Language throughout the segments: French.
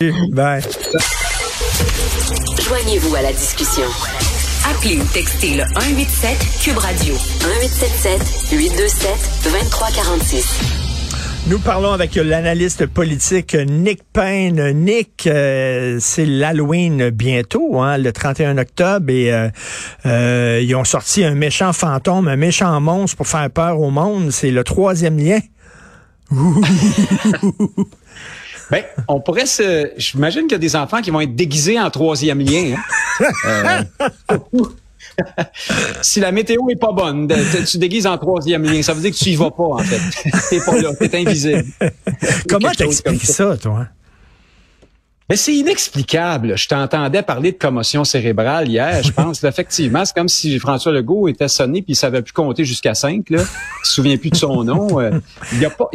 Bye. Joignez-vous à la discussion. Appelez ou textez le 187 Cube Radio 1877 827 2346. Nous parlons avec l'analyste politique Nick Payne. Nick, euh, c'est l'Halloween bientôt, hein, le 31 octobre, et euh, euh, ils ont sorti un méchant fantôme, un méchant monstre pour faire peur au monde. C'est le troisième lien. ben, on pourrait se. J'imagine qu'il y a des enfants qui vont être déguisés en troisième lien. Hein. si la météo est pas bonne, tu déguises en troisième lien, ça veut dire que tu y vas pas, en fait. T'es pas là, t'es invisible. Comment t'expliques ça, toi? Mais c'est inexplicable. Je t'entendais parler de commotion cérébrale hier, je pense. Effectivement, c'est comme si François Legault était sonné puis il savait plus compter jusqu'à cinq. Là. Il se souvient plus de son nom. Euh, il y a pas,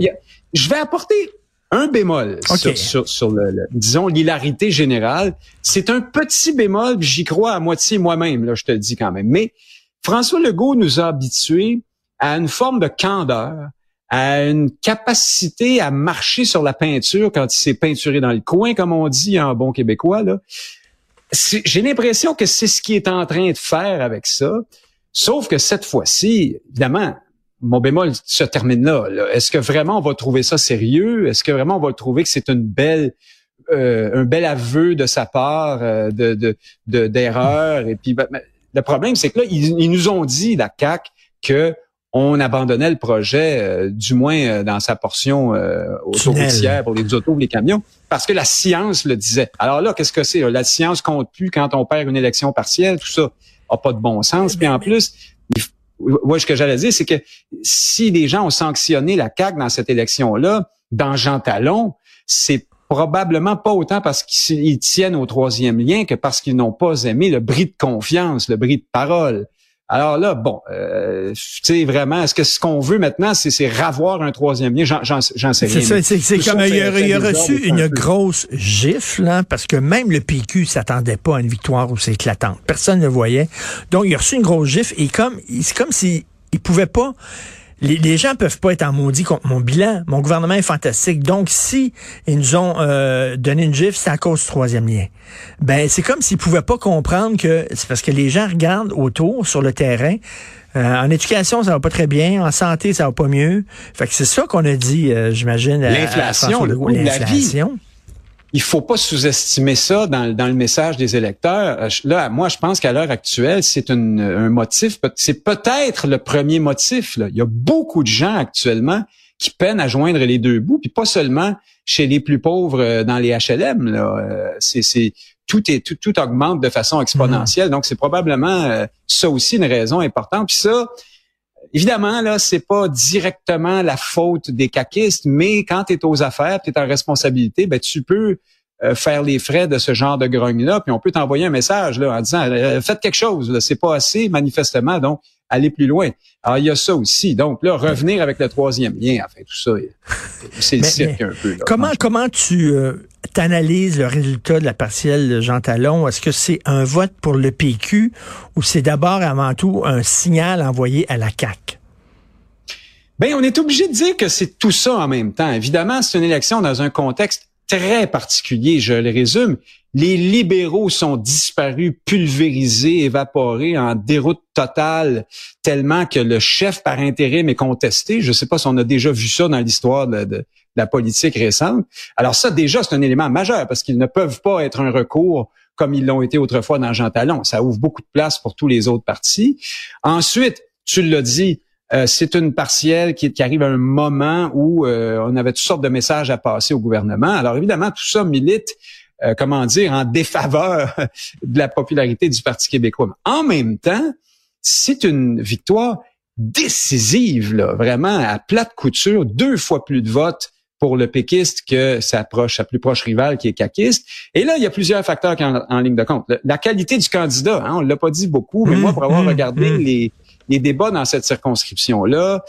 Je vais apporter un bémol sur, le, disons l'hilarité générale. C'est un petit bémol, j'y crois à moitié moi-même, là, je te le dis quand même. Mais François Legault nous a habitués à une forme de candeur, à une capacité à marcher sur la peinture quand il s'est peinturé dans le coin, comme on dit en bon québécois. Là. J'ai l'impression que c'est ce qu'il est en train de faire avec ça. Sauf que cette fois-ci, évidemment, mon bémol se termine là. Est-ce que vraiment on va trouver ça sérieux? Est-ce que vraiment on va trouver que c'est une belle euh, un bel aveu de sa part euh, de d'erreur? Et puis ben, ben, le problème, c'est que là, ils, nous ont dit, la CAC, que on abandonnait le projet, euh, du moins dans sa portion autoroutière pour les autos ou les camions, parce que la science le disait. Alors là, qu'est-ce que c'est? La science compte plus quand on perd une élection partielle, tout ça a pas de bon sens. Puis en plus, moi, ce que j'allais dire, c'est que si les gens ont sanctionné la CAQ dans cette élection-là, dans Jean Talon, c'est probablement pas autant parce qu'ils tiennent au troisième lien que parce qu'ils n'ont pas aimé le bris de confiance, le bris de parole. Alors là, bon, euh, tu sais vraiment, est-ce que ce qu'on veut maintenant, c'est ravoir un troisième lien? J'en sais rien. C'est ça, c'est comme il a, reçu une grosse gifle, hein, parce que même le PQ s'attendait pas à une victoire aussi éclatante. Personne ne voyait. Donc il a reçu une grosse gifle et comme c'est comme s'il il pouvait pas les, les, gens peuvent pas être en maudit contre mon bilan. Mon gouvernement est fantastique. Donc, si ils nous ont euh, donné une gifle, c'est à cause du troisième lien. Ben, c'est comme s'ils pouvaient pas comprendre que c'est parce que les gens regardent autour, sur le terrain. Euh, en éducation, ça va pas très bien. En santé, ça va pas mieux. Fait que c'est ça qu'on a dit, euh, j'imagine. L'inflation, l'inflation il faut pas sous-estimer ça dans, dans, le message des électeurs. Euh, là, moi, je pense qu'à l'heure actuelle, c'est un motif, c'est peut-être le premier motif. Là. Il y a beaucoup de gens actuellement qui peinent à joindre les deux bouts, puis pas seulement chez les plus pauvres euh, dans les HLM. Là. Euh, c'est, tout, est, tout, tout augmente de façon exponentielle. Donc, c'est probablement ça aussi une raison importante. Puis ça, Évidemment, là, c'est pas directement la faute des caquistes, mais quand tu es aux affaires, tu es en responsabilité, ben tu peux euh, faire les frais de ce genre de grogne-là, puis on peut t'envoyer un message là, en disant euh, faites quelque chose, c'est pas assez manifestement, donc aller plus loin. Alors, il y a ça aussi. Donc, là, revenir avec le troisième lien, enfin, tout ça, c'est le cirque un peu. comment, comment tu euh, analyses le résultat de la partielle de Jean Talon? Est-ce que c'est un vote pour le PQ ou c'est d'abord, avant tout, un signal envoyé à la CAQ? Ben, on est obligé de dire que c'est tout ça en même temps. Évidemment, c'est une élection dans un contexte très particulier, je le résume. Les libéraux sont disparus, pulvérisés, évaporés en déroute totale, tellement que le chef par intérim est contesté. Je ne sais pas si on a déjà vu ça dans l'histoire de, la politique récente. Alors ça, déjà, c'est un élément majeur parce qu'ils ne peuvent pas être un recours comme ils l'ont été autrefois dans Jean Talon. Ça ouvre beaucoup de place pour tous les autres partis. Ensuite, tu l'as dit, euh, c'est une partielle qui, arrive à un moment où euh, on avait toutes sortes de messages à passer au gouvernement. Alors évidemment, tout ça milite, euh, comment dire, en défaveur de la popularité du Parti québécois. En même temps, c'est une victoire décisive, là, vraiment à plate couture, deux fois plus de votes pour le péquiste que sa proche, sa plus proche rivale qui est caquiste. Et là, il y a plusieurs facteurs qui en, en ligne de compte. La qualité du candidat, hein, on l'a pas dit beaucoup, mais moi, pour avoir mmh, regardé mmh. les les débats dans cette circonscription-là,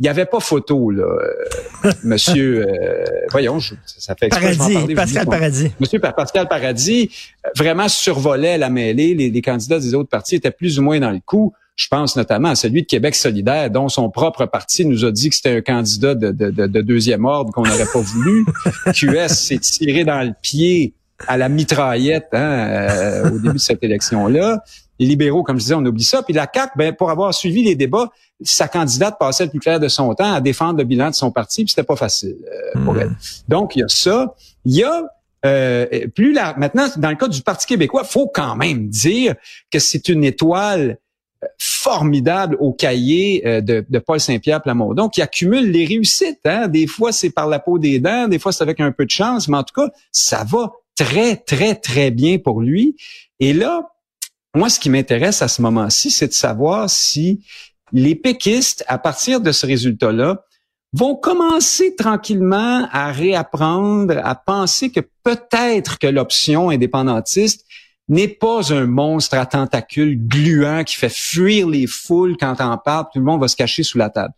il n'y avait pas photo, là, euh, monsieur, euh, voyons, ça fait Paradis, Pascal Paradis. Monsieur Pascal Paradis vraiment survolait la mêlée. Les, candidats des autres partis étaient plus ou moins dans le coup. Je pense notamment à celui de Québec solidaire, dont son propre parti nous a dit que c'était un candidat de, de, de, deuxième ordre qu'on n'aurait pas voulu. QS s'est tiré dans le pied à la mitraillette hein, euh, au début de cette élection-là. Les libéraux, comme je disais, on oublie ça. Puis la CAQ, ben, pour avoir suivi les débats, sa candidate passait le plus clair de son temps à défendre le bilan de son parti, puis c'était pas facile euh, pour hmm. elle. Donc, il y a ça. Il y a euh, plus là, maintenant, dans le cas du Parti québécois, faut quand même dire que c'est une étoile formidable au cahier euh, de, de Paul Saint-Pierre Plamondon qui accumule les réussites. Hein? Des fois, c'est par la peau des dents, des fois, c'est avec un peu de chance, mais en tout cas, ça va très, très, très bien pour lui. Et là, moi, ce qui m'intéresse à ce moment-ci, c'est de savoir si les péquistes, à partir de ce résultat-là, vont commencer tranquillement à réapprendre, à penser que peut-être que l'option indépendantiste n'est pas un monstre à tentacules gluant qui fait fuir les foules quand on parle, tout le monde va se cacher sous la table.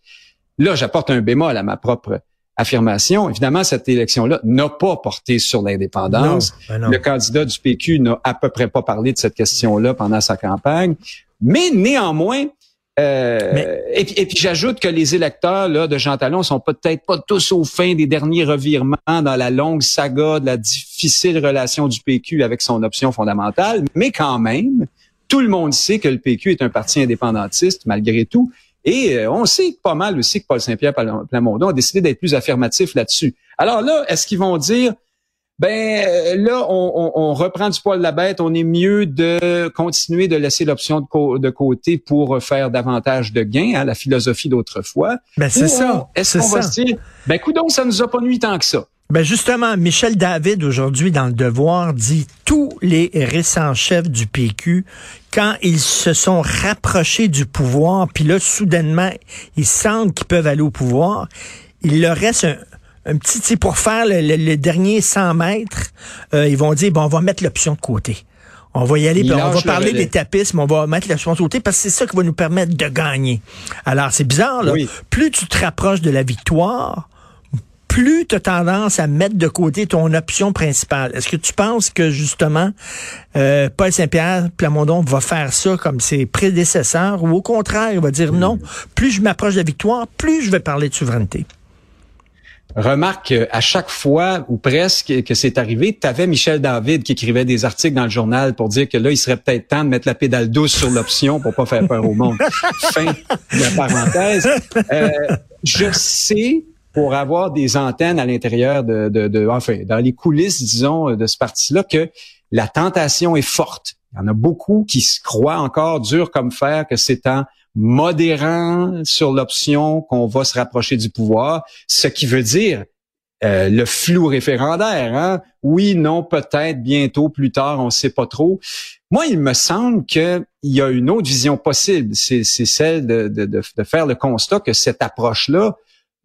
Là, j'apporte un bémol à ma propre affirmation. Évidemment, cette élection-là n'a pas porté sur l'indépendance. Ben le candidat du PQ n'a à peu près pas parlé de cette question-là pendant sa campagne. Mais néanmoins, euh, et, puis, j'ajoute que les électeurs là, de Jean Talon sont peut-être pas tous au fin des derniers revirements dans la longue saga de la difficile relation du PQ avec son option fondamentale, mais quand même, tout le monde sait que le PQ est un parti indépendantiste malgré tout. Et euh, on sait pas mal aussi que Paul Saint-Pierre Plamondon a décidé d'être plus affirmatif là-dessus. Alors là, est-ce qu'ils vont dire ben euh, là, on, reprend du poil de la bête. On est mieux de continuer de laisser l'option de, côté pour faire davantage de gains, à hein, la philosophie d'autrefois? Ben c'est ça. Est-ce qu'on va se dire, ben coudons, ça nous a pas nuit tant que ça. Ben justement, Michel David aujourd'hui dans le Devoir dit tous les récents chefs du PQ quand ils se sont rapprochés du pouvoir, puis là soudainement ils sentent qu'ils peuvent aller au pouvoir, il leur reste un, un petit, pour faire le, dernier 100 mètres, euh, ils vont dire, bon, on va mettre l'option de côté. On va y aller, on va parler des tapistes, mais on va mettre l'option de côté parce que c'est ça qui va nous permettre de gagner. Alors, c'est bizarre, là. Plus tu te rapproches de la victoire, plus tu as tendance à mettre de côté ton option principale. Est-ce que tu penses que justement euh, Paul Saint-Pierre Plamondon va faire ça comme ses prédécesseurs ou au contraire, il va dire non, plus je m'approche de la victoire, plus je vais parler de souveraineté? Remarque à chaque fois ou presque que c'est arrivé, tu avais Michel David qui écrivait des articles dans le journal pour dire que là, il serait peut-être temps de mettre la pédale douce sur l'option pour pas faire peur au monde. fin de la parenthèse. Euh, je sais pour avoir des antennes à l'intérieur de, de, de, enfin, dans les coulisses, disons, de ce parti-là, que la tentation est forte. Il y en a beaucoup qui se croient encore dur comme fer que c'est en modérant sur l'option qu'on va se rapprocher du pouvoir, ce qui veut dire euh, le flou référendaire. Hein? Oui, non, peut-être, bientôt, plus tard, on ne sait pas trop. Moi, il me semble qu'il y a une autre vision possible. C'est celle de, de, de, faire le constat que cette approche-là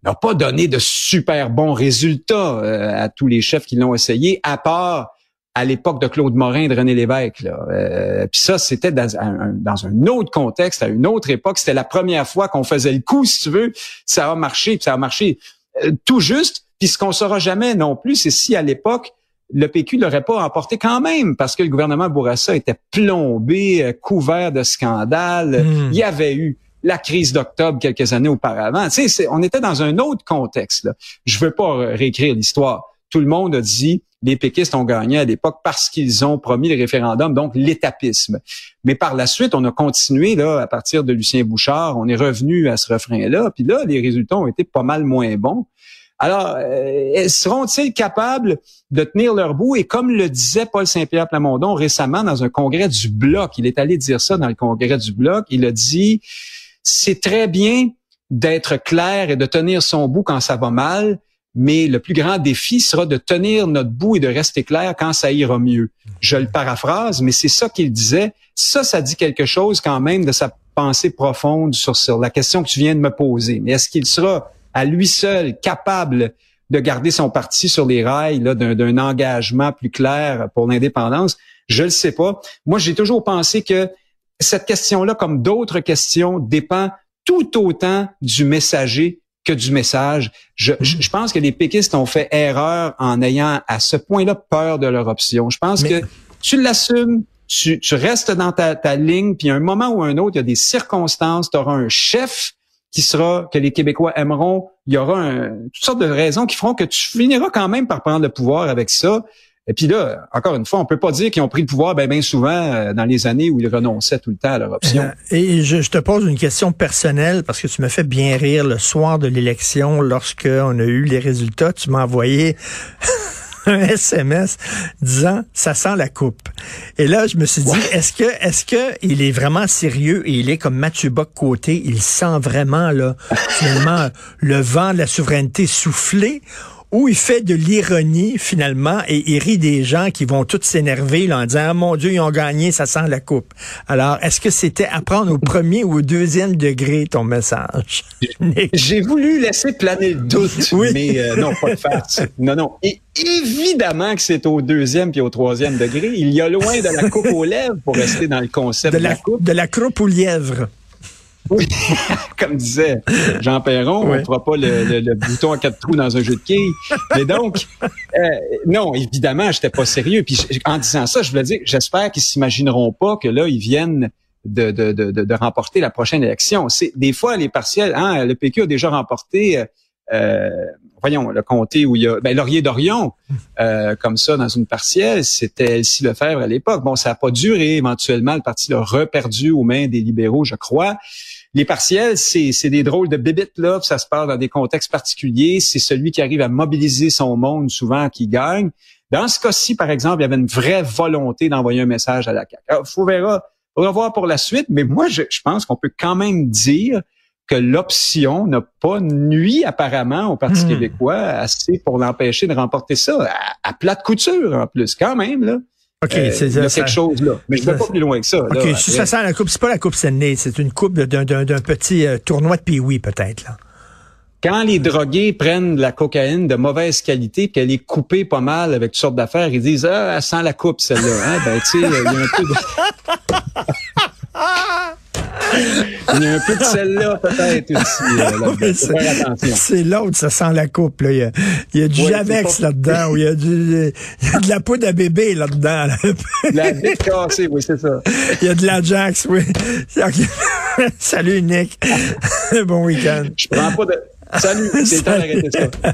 n'a pas donné de super bons résultats euh, à tous les chefs qui l'ont essayé, à part à l'époque de Claude Morin et de René Lévesque. Là. Euh, puis ça, c'était dans un, dans un autre contexte, à une autre époque. C'était la première fois qu'on faisait le coup, si tu veux. Ça a marché, puis ça a marché euh, tout juste. Puis ce qu'on saura jamais non plus, c'est si à l'époque, le PQ l'aurait pas emporté quand même, parce que le gouvernement Bourassa était plombé, couvert de scandales. Hmm. Il y avait eu la crise d'octobre quelques années auparavant. Tu sais, on était dans un autre contexte. Là. Je veux pas réécrire l'histoire. Tout le monde a dit les péquistes ont gagné à l'époque parce qu'ils ont promis le référendum, donc l'étapisme. Mais par la suite, on a continué là à partir de Lucien Bouchard, on est revenu à ce refrain-là, puis là, les résultats ont été pas mal moins bons. Alors, euh, seront-ils capables de tenir leur bout? Et comme le disait Paul Saint-Pierre Plamondon récemment dans un congrès du Bloc, il est allé dire ça dans le congrès du Bloc, il a dit, c'est très bien d'être clair et de tenir son bout quand ça va mal, mais le plus grand défi sera de tenir notre bout et de rester clair quand ça ira mieux. Je le paraphrase, mais c'est ça qu'il disait. Ça, ça dit quelque chose quand même de sa pensée profonde sur, sur la question que tu viens de me poser. Mais est-ce qu'il sera à lui seul capable de garder son parti sur les rails d'un engagement plus clair pour l'indépendance? Je le sais pas. Moi, j'ai toujours pensé que cette question-là, comme d'autres questions, dépend tout autant du messager que du message. Je, je, pense que les péquistes ont fait erreur en ayant à ce point-là peur de leur option. Je pense que tu l'assumes, tu, tu, restes dans ta, ta ligne, puis à un moment ou un autre, il y a des circonstances, tu auras un chef qui sera, que les Québécois aimeront, il y aura un, toutes sortes de raisons qui feront que tu finiras quand même par prendre le pouvoir avec ça. Et puis là, encore une fois, on peut pas dire qu'ils ont pris le pouvoir bien ben souvent euh, dans les années où ils renonçaient tout le temps à leur option. Euh, et je, te pose une question personnelle parce que tu me fais bien rire le soir de l'élection lorsqu'on a eu les résultats. Tu m'as envoyé un SMS disant ça sent la coupe. Et là, je me suis dit, est-ce que est-ce que il est vraiment sérieux et il est comme Mathieu Bock côté, il sent vraiment là finalement le vent de la souveraineté souffler où il fait de l'ironie finalement et il rit des gens qui vont tous s'énerver en disant ah, mon Dieu ils ont gagné ça sent la coupe. Alors est-ce que c'était à prendre au premier ou au deuxième degré ton message? J'ai voulu laisser planer le doute, mais euh, non pas de farce. Non non. Et évidemment que c'est au deuxième puis au troisième degré. Il y a loin de la coupe aux lèvres pour rester dans le concept de, la, coupe. De la coupe aux lièvres. Oui, comme disait Jean Perron, on ne fera pas le, bouton à quatre trous dans un jeu de quilles. Mais donc, euh, non, évidemment, j'étais pas sérieux. Puis en disant ça, je voulais dire, j'espère qu'ils s'imagineront pas que là, ils viennent de, de, de, de, remporter la prochaine élection. C'est des fois les partiels. Hein, le PQ a déjà remporté. Euh, voyons, le comté où il y a ben, Laurier d'Orion, euh, comme ça, dans une partielle, c'était Elsie Lefebvre à l'époque. Bon, ça n'a pas duré. Éventuellement, le parti l'a reperdu aux mains des libéraux, je crois. Les partiels, c'est des drôles de bébites, là, ça se passe dans des contextes particuliers. C'est celui qui arrive à mobiliser son monde souvent qui gagne. Dans ce cas-ci, par exemple, il y avait une vraie volonté d'envoyer un message à la CAQ. Il faut verra, revoir pour la suite, mais moi, je, pense qu'on peut quand même dire que l'option n'a pas nuit apparemment au Parti hmm. québécois assez pour l'empêcher de remporter ça à, à plate couture en plus, quand même là. OK, euh, c'est il y a quelque chose là. Mais je ne vais pas plus loin que ça. OK, si ça sent la coupe, c'est pas la coupe Stanley, c'est une coupe d'un petit euh, tournoi de pee peut-être. Quand les drogués prennent de la cocaïne de mauvaise qualité, qu'elle est coupée pas mal avec toutes sortes d'affaires, ils disent Ah, elle sent la coupe, celle-là. Hein? Ben, tu sais, il y a un peu de... Un peu de celle-là peut-être aussi. Euh, c'est l'autre, ça sent la coupe. Là. Il, y a, il y a du Javex là-dedans, il y, a du, il y a de la poudre à bébé là-dedans. La bête cassée, oui, c'est ça. Il y a de la Jax, oui. Salut Nick. bon week-end. Je prends pas de... Salut, c'est temps d'arrêter ça.